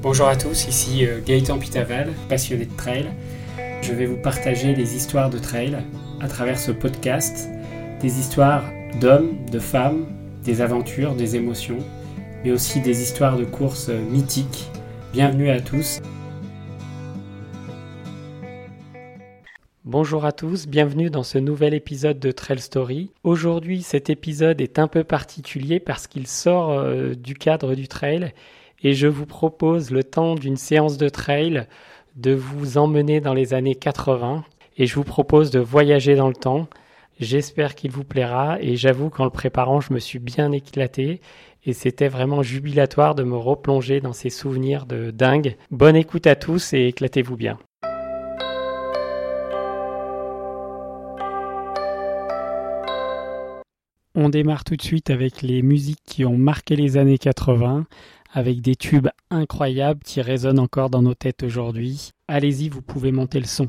Bonjour à tous, ici euh, Gaëtan Pitaval, passionné de trail. Je vais vous partager les histoires de trail à travers ce podcast, des histoires d'hommes, de femmes, des aventures, des émotions, mais aussi des histoires de courses mythiques. Bienvenue à tous. Bonjour à tous, bienvenue dans ce nouvel épisode de Trail Story. Aujourd'hui, cet épisode est un peu particulier parce qu'il sort euh, du cadre du trail et je vous propose le temps d'une séance de trail de vous emmener dans les années 80 et je vous propose de voyager dans le temps. J'espère qu'il vous plaira et j'avoue qu'en le préparant je me suis bien éclaté et c'était vraiment jubilatoire de me replonger dans ces souvenirs de dingue. Bonne écoute à tous et éclatez-vous bien. On démarre tout de suite avec les musiques qui ont marqué les années 80 avec des tubes incroyables qui résonnent encore dans nos têtes aujourd'hui. Allez-y, vous pouvez monter le son.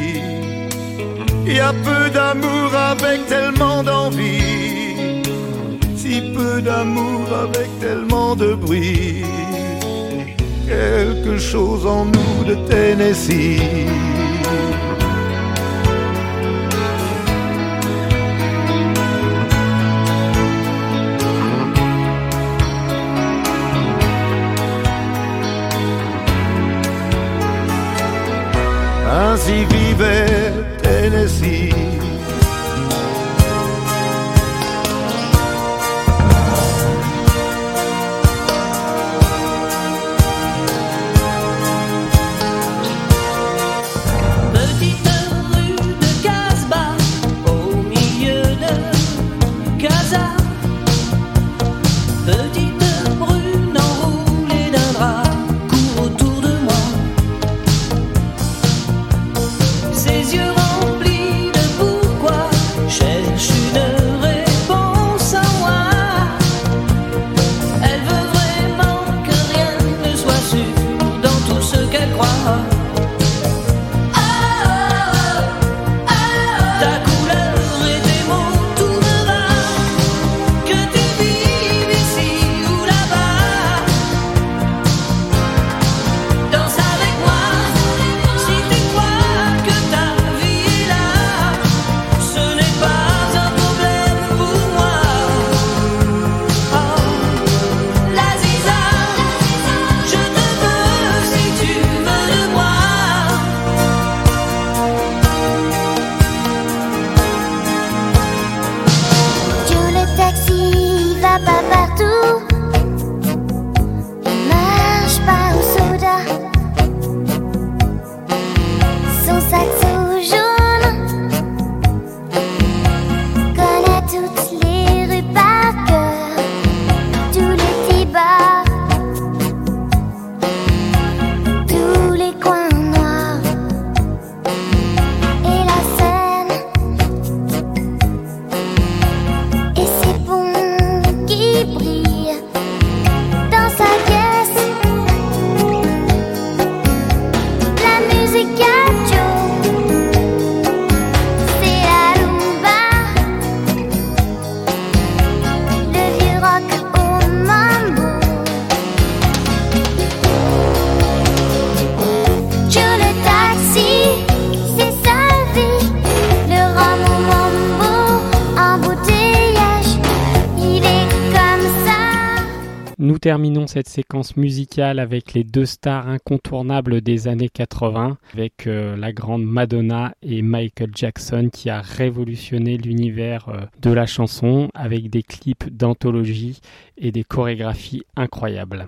Il y a peu d'amour avec tellement d'envie, si peu d'amour avec tellement de bruit, quelque chose en nous de Tennessee. Ainsi vivait cette séquence musicale avec les deux stars incontournables des années 80, avec euh, la grande Madonna et Michael Jackson qui a révolutionné l'univers euh, de la chanson avec des clips d'anthologie et des chorégraphies incroyables.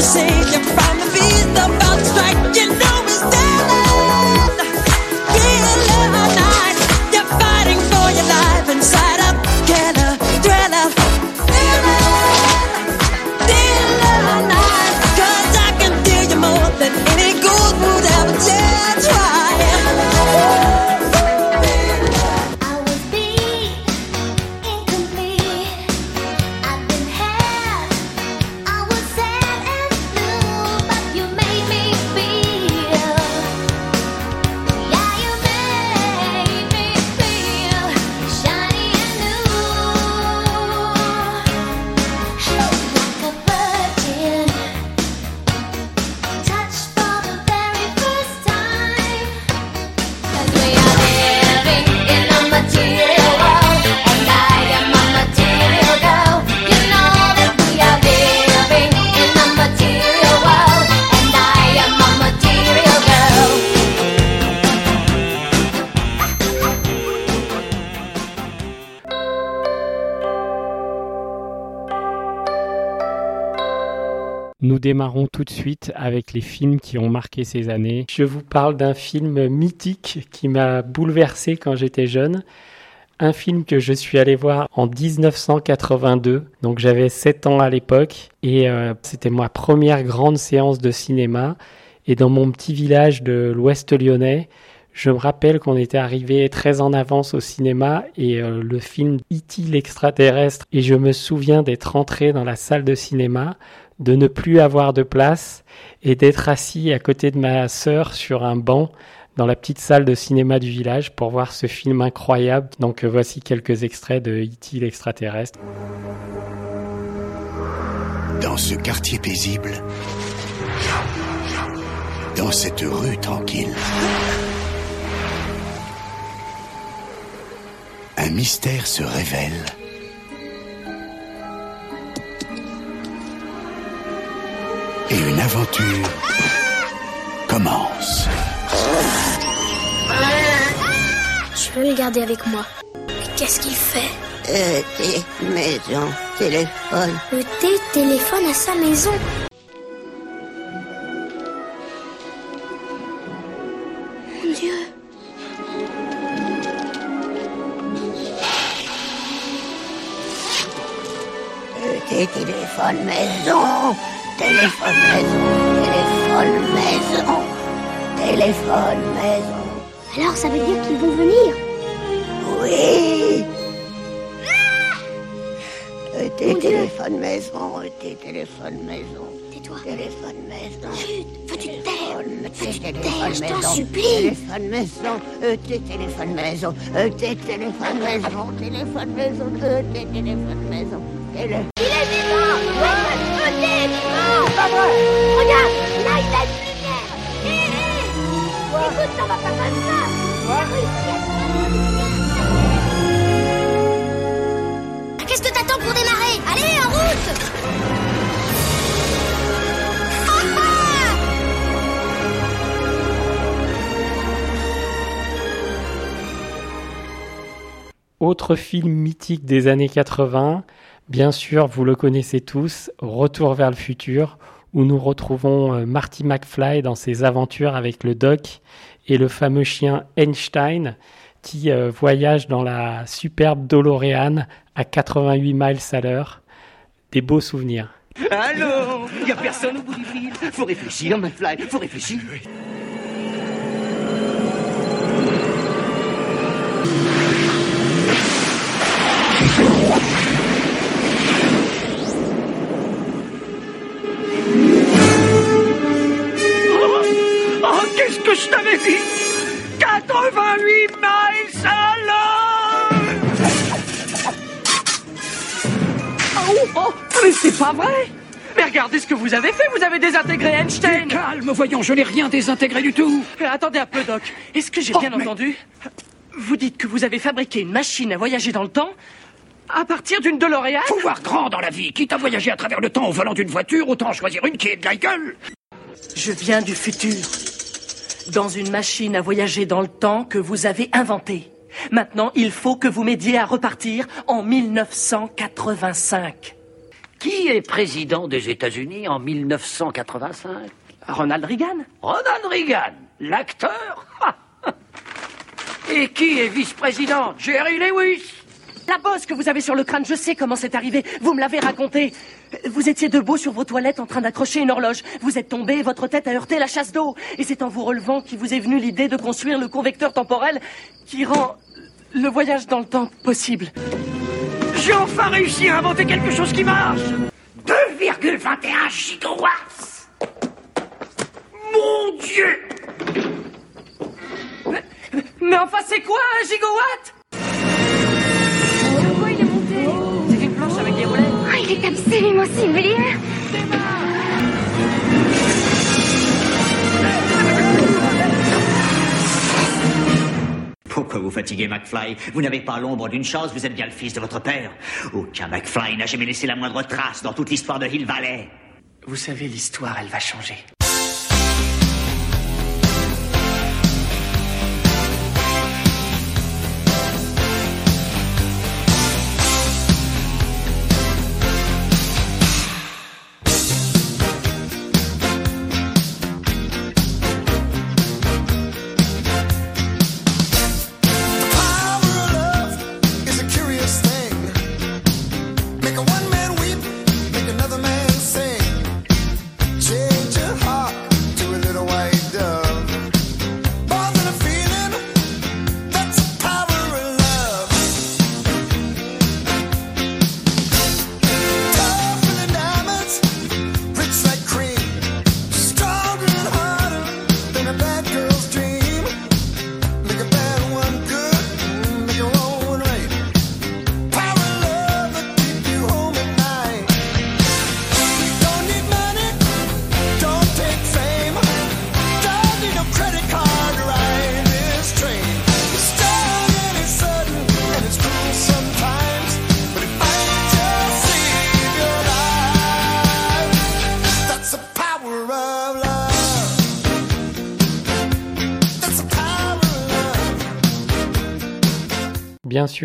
to save you from the beast Nous démarrons tout de suite avec les films qui ont marqué ces années. Je vous parle d'un film mythique qui m'a bouleversé quand j'étais jeune. Un film que je suis allé voir en 1982, donc j'avais 7 ans à l'époque, et euh, c'était ma première grande séance de cinéma. Et dans mon petit village de l'ouest lyonnais, je me rappelle qu'on était arrivé très en avance au cinéma et euh, le film E.T. l'extraterrestre et je me souviens d'être entré dans la salle de cinéma, de ne plus avoir de place et d'être assis à côté de ma sœur sur un banc dans la petite salle de cinéma du village pour voir ce film incroyable. Donc euh, voici quelques extraits de E.T. l'extraterrestre. Dans ce quartier paisible, dans cette rue tranquille, un mystère se révèle. Et une aventure commence. Je veux le garder avec moi. Mais qu'est-ce qu'il fait? Euh, maison, téléphone. Le thé téléphone à sa maison. Mon Dieu. Euh, thé, téléphone, maison. Téléphone, maison. Téléphone, maison. Téléphone, maison. Alors ça veut dire qu'ils vont venir Oui. Euh, Dieu. téléphone, maison. Euh, thé, téléphone, maison. Tais-toi. Téléphone, maison. Chut, veux-tu te taire Veux-tu te téléphone, taire, je t'en maison. supplie Téléphone maison, euh, t'es téléphone maison, euh, t'es téléphone maison, téléphone maison, euh, t'es téléphone maison. Autre film mythique des années 80, bien sûr, vous le connaissez tous, Retour vers le futur, où nous retrouvons euh, Marty McFly dans ses aventures avec le doc et le fameux chien Einstein qui euh, voyage dans la superbe DeLorean à 88 miles à l'heure. Des beaux souvenirs. Allô? Y a personne au bout du fil Faut réfléchir, McFly, faut réfléchir. Qu'est-ce que je t'avais dit? 88 miles à l'heure Oh, oh, mais c'est pas vrai Mais regardez ce que vous avez fait, vous avez désintégré Einstein Calme, voyons, je n'ai rien désintégré du tout. Euh, Attendez un peu, Doc. Est-ce que j'ai Oh, bien mais- entendu? Vous dites que vous avez fabriqué une machine à voyager dans le temps à partir d'une DeLorean? Faut voir grand dans la vie. Quitte à voyager à travers le temps au volant d'une voiture, autant choisir une qui est de la gueule. Je viens du futur. Dans une machine à voyager dans le temps que vous avez inventée. Maintenant, il faut que vous m'aidiez à repartir en 1985. Qui est président des États-Unis en 1985 Ronald Reagan. Ronald Reagan, l'acteur? Et qui est vice-président? Jerry Lewis La bosse que vous avez sur le crâne, je sais comment c'est arrivé. Vous me l'avez raconté. Vous étiez debout sur vos toilettes en train d'accrocher une horloge. Vous êtes tombé et votre tête a heurté la chasse d'eau. Et c'est en vous relevant qu'il vous est venu l'idée de construire le convecteur temporel qui rend le voyage dans le temps possible. J'ai enfin réussi à inventer quelque chose qui marche 2,21 gigawatts Mon Dieu Mais enfin, c'est quoi un gigawatt? C'est une planche avec des roulets. Ah, il est absolument sublime Pourquoi vous fatiguez McFly? Vous n'avez pas l'ombre d'une chose, vous êtes bien le fils de votre père. Aucun McFly n'a jamais laissé la moindre trace dans toute l'histoire de Hill Valley. Vous savez, l'histoire, elle va changer.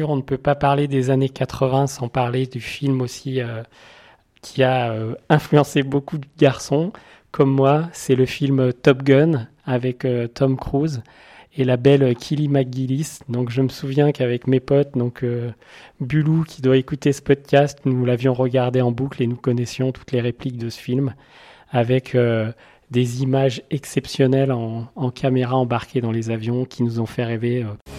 On ne peut pas parler des années 80 sans parler du film aussi euh, qui a euh, influencé beaucoup de garçons comme moi. C'est le film Top Gun avec euh, Tom Cruise et la belle Killy McGillis. Donc je me souviens qu'avec mes potes, donc euh, Bulou qui doit écouter ce podcast, nous l'avions regardé en boucle et nous connaissions toutes les répliques de ce film avec euh, des images exceptionnelles en, caméra embarquées dans les avions qui nous ont fait rêver. euh,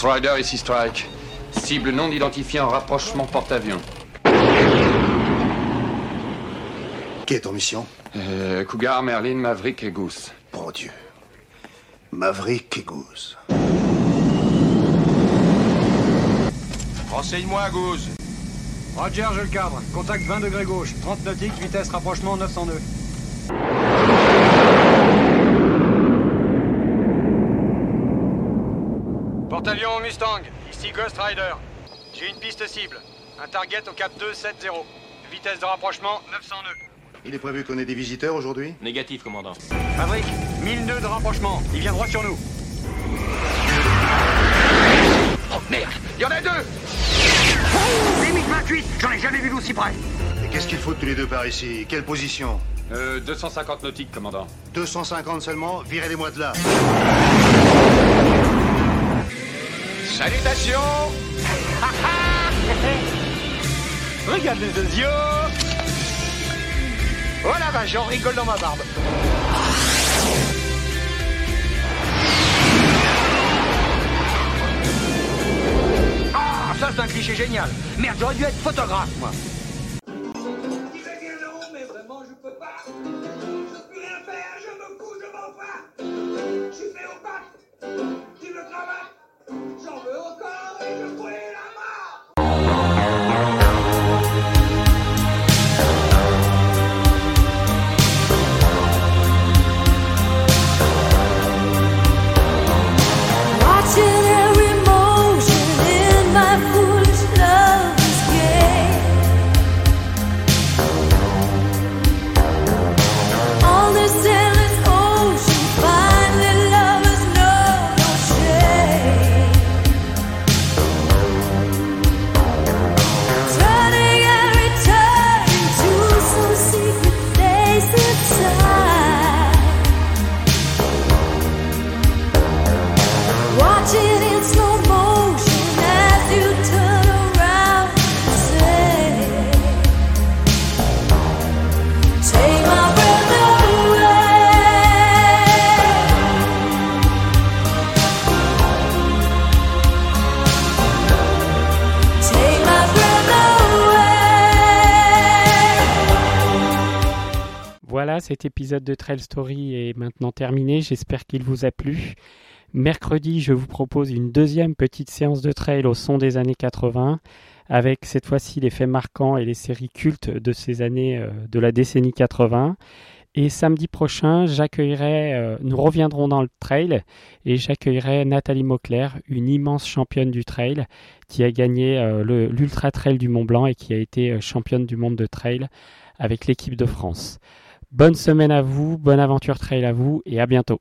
Ghost Rider, ici Strike. Cible non identifiée en rapprochement porte-avions. Quelle est ton mission Euh, Cougar, Merlin, Maverick et Goose. Bon Dieu. Maverick et Goose. Renseigne-moi, Goose. Roger, je le cadre. Contact 20 degrés gauche. 30 nautiques, vitesse rapprochement 900 nœuds. Porte-avions Mustang, ici Ghost Rider. J'ai une piste cible. Un target au cap 270. Vitesse de rapprochement 900 nœuds. Il est prévu qu'on ait des visiteurs aujourd'hui Négatif, commandant. Maverick, 1000 nœuds de rapprochement. Il vient droit sur nous. Oh merde, il y en a deux Limite 28, j'en ai jamais vu d'aussi près. Et qu'est-ce qu'il faut tous les deux par ici? Quelle position? Euh, 250 nautiques, commandant. 250 seulement Virez-les-moi de là. Salutations Regarde les deux yeux Oh la vache, j'en rigole dans ma barbe Ah, ça c'est un cliché génial. Merde, j'aurais dû être photographe, moi. Cet épisode de Trail Story est maintenant terminé. J'espère qu'il vous a plu. Mercredi, je vous propose une deuxième petite séance de trail au son des années 80, avec cette fois-ci les faits marquants et les séries cultes de ces années euh, de la décennie 80. Et samedi prochain, j'accueillerai, euh, nous reviendrons dans le trail et j'accueillerai Nathalie Mauclair, une immense championne du trail qui a gagné euh, l'Ultra Trail du Mont Blanc et qui a été championne du monde de trail avec l'équipe de France. Bonne semaine à vous, bonne aventure trail à vous et à bientôt.